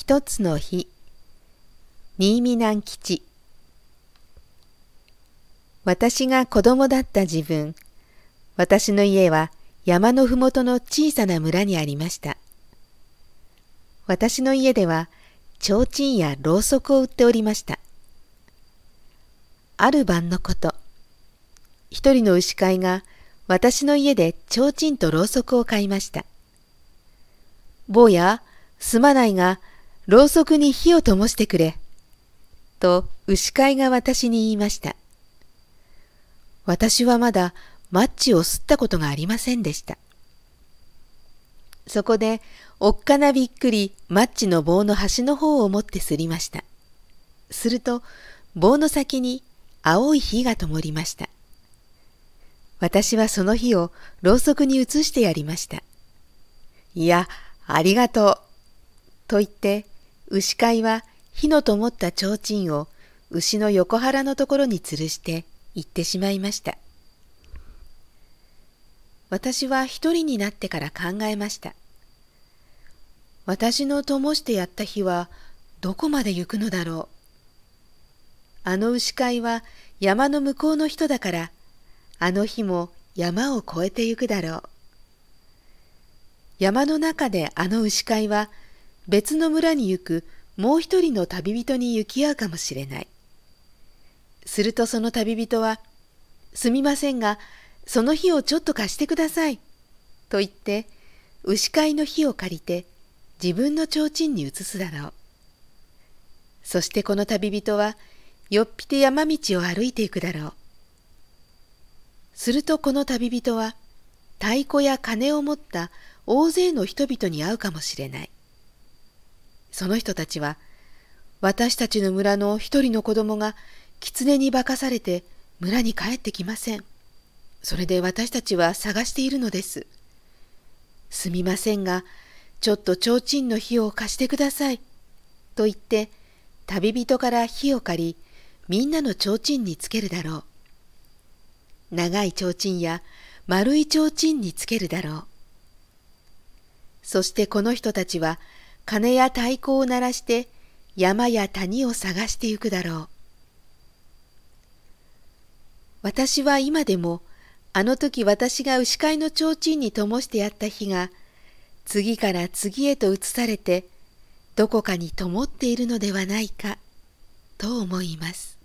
一つの日。新見南吉。私が子供だった自分。私の家は山のふもとの小さな村にありました。私の家では提灯やろうそくを売っておりました。ある晩のこと。一人の牛飼いが私の家で提灯とろうそくを買いました。坊やすまないがろうそくに火を灯してくれ。と牛飼いが私に言いました。私はまだマッチを吸ったことがありませんでした。そこでおっかなびっくりマッチの棒の端の方を持ってすりました。すると棒の先に青い火が灯りました。私はその火をろうそくに移してやりました。いや、ありがとう。と言って牛飼いは火の灯った提灯を牛の横腹のところに吊るして行ってしまいました。私は一人になってから考えました。私の灯してやった火はどこまで行くのだろう。あの牛飼いは山の向こうの人だから、あの日も山を越えて行くだろう。山の中であの牛飼いは別の村に行くもう一人の旅人に行き合うかもしれない。するとその旅人は、すみませんが、その火をちょっと貸してください。と言って、牛飼いの火を借りて自分の提灯に移すだろう。そしてこの旅人は、よっぴて山道を歩いていくだろう。するとこの旅人は、太鼓や鐘を持った大勢の人々に会うかもしれない。その人たちは、私たちの村の一人の子供が狐に化かされて村に帰ってきません。それで私たちは探しているのです。すみませんが、ちょっと提灯の火を貸してください。と言って、旅人から火を借り、みんなの提灯につけるだろう。長い提灯や丸い提灯につけるだろう。そしてこの人たちは鐘や太鼓を鳴らして山や谷を探してゆくだろう。私は今でもあの時私が牛飼いの提灯に灯してやった火が次から次へと移されてどこかに灯っているのではないかと思います。